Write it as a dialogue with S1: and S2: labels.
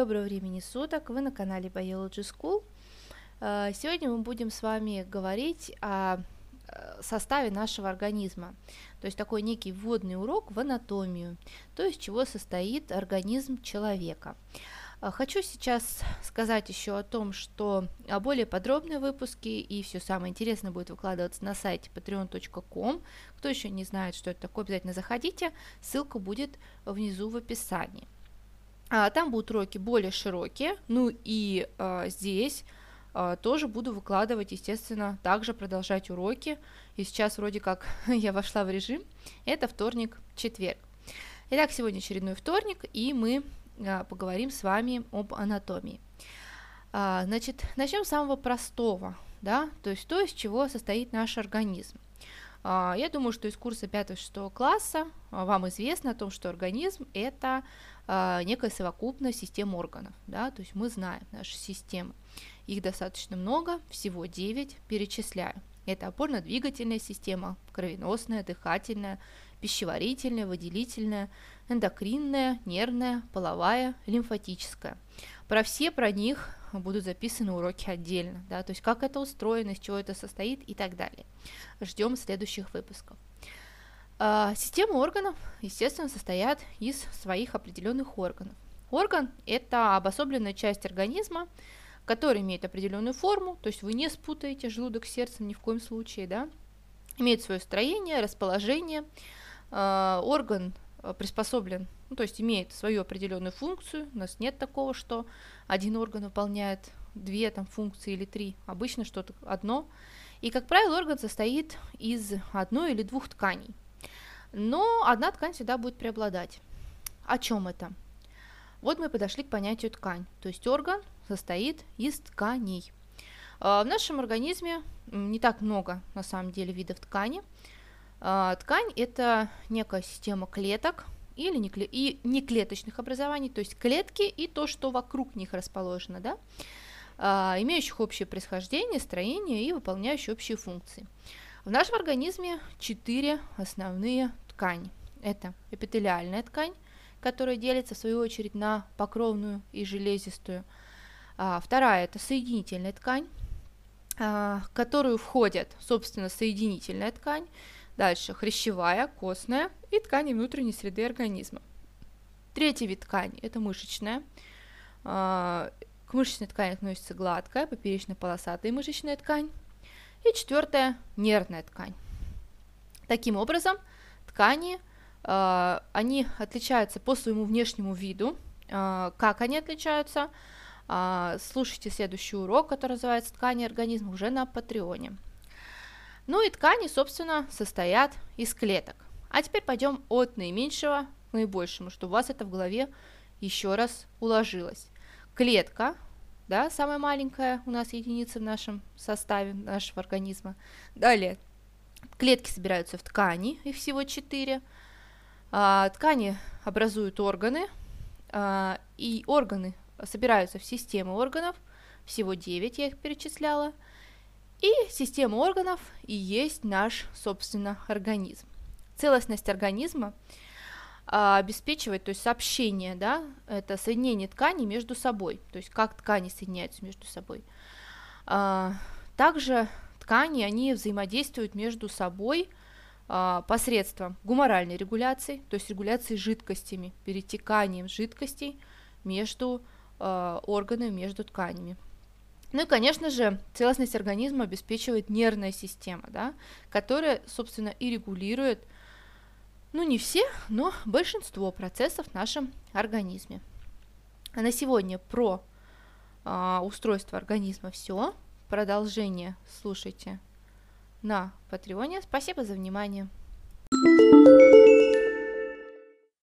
S1: доброго времени суток, вы на канале Biology School. Э, сегодня мы будем с вами говорить о э, составе нашего организма, то есть такой некий вводный урок в анатомию, то есть чего состоит организм человека. Э, хочу сейчас сказать еще о том, что более подробные выпуски и все самое интересное будет выкладываться на сайте patreon.com. Кто еще не знает, что это такое, обязательно заходите, ссылка будет внизу в описании. А, там будут уроки более широкие, ну и а, здесь а, тоже буду выкладывать, естественно, также продолжать уроки. И сейчас вроде как я вошла в режим. Это вторник, четверг. Итак, сегодня очередной вторник, и мы а, поговорим с вами об анатомии. А, значит, начнем с самого простого, да, то есть то, из чего состоит наш организм. А, я думаю, что из курса 5-6 класса а, вам известно о том, что организм – это а, некая совокупная система органов, да, то есть мы знаем наши системы. Их достаточно много, всего 9, перечисляю. Это опорно-двигательная система, кровеносная, дыхательная, пищеварительная, выделительная, эндокринная, нервная, половая, лимфатическая. Про все про них будут записаны уроки отдельно, да, то есть как это устроено, из чего это состоит и так далее. Ждем следующих выпусков. А, системы органов, естественно, состоят из своих определенных органов. Орган – это обособленная часть организма, которая имеет определенную форму, то есть вы не спутаете желудок с сердцем ни в коем случае, да, имеет свое строение, расположение, э, орган приспособлен, ну, то есть имеет свою определенную функцию. У нас нет такого, что один орган выполняет две там функции или три, обычно что-то одно. И, как правило, орган состоит из одной или двух тканей. Но одна ткань всегда будет преобладать. О чем это? Вот мы подошли к понятию ткань. То есть орган состоит из тканей. А, в нашем организме не так много, на самом деле, видов ткани. А, ткань – это некая система клеток или не, и неклеточных образований, то есть клетки и то, что вокруг них расположено, да, а, имеющих общее происхождение, строение и выполняющие общие функции. В нашем организме четыре основные ткани. Это эпителиальная ткань, которая делится в свою очередь на покровную и железистую. А, вторая – это соединительная ткань, в которую входят, собственно, соединительная ткань, Дальше хрящевая, костная и ткани внутренней среды организма. Третий вид ткани – это мышечная. А, к мышечной ткани относится гладкая, поперечно-полосатая мышечная ткань. И четвертая – нервная ткань. Таким образом, ткани, а, они отличаются по своему внешнему виду. А, как они отличаются? Слушайте следующий урок, который называется «Ткани организма» уже на Патреоне. Ну и ткани, собственно, состоят из клеток. А теперь пойдем от наименьшего к наибольшему, чтобы у вас это в голове еще раз уложилось. Клетка, да, самая маленькая у нас единица в нашем составе нашего организма. Далее, клетки собираются в ткани, их всего 4. А, ткани образуют органы, а, и органы собираются в системы органов, всего 9 я их перечисляла – и система органов и есть наш, собственно, организм. Целостность организма а, обеспечивает, то есть сообщение, да, это соединение тканей между собой, то есть как ткани соединяются между собой. А, также ткани, они взаимодействуют между собой а, посредством гуморальной регуляции, то есть регуляции жидкостями, перетеканием жидкостей между а, органами, между тканями. Ну и, конечно же, целостность организма обеспечивает нервная система, да, которая, собственно, и регулирует, ну не все, но большинство процессов в нашем организме. А на сегодня про а, устройство организма все. Продолжение слушайте на Патреоне. Спасибо за внимание. thank you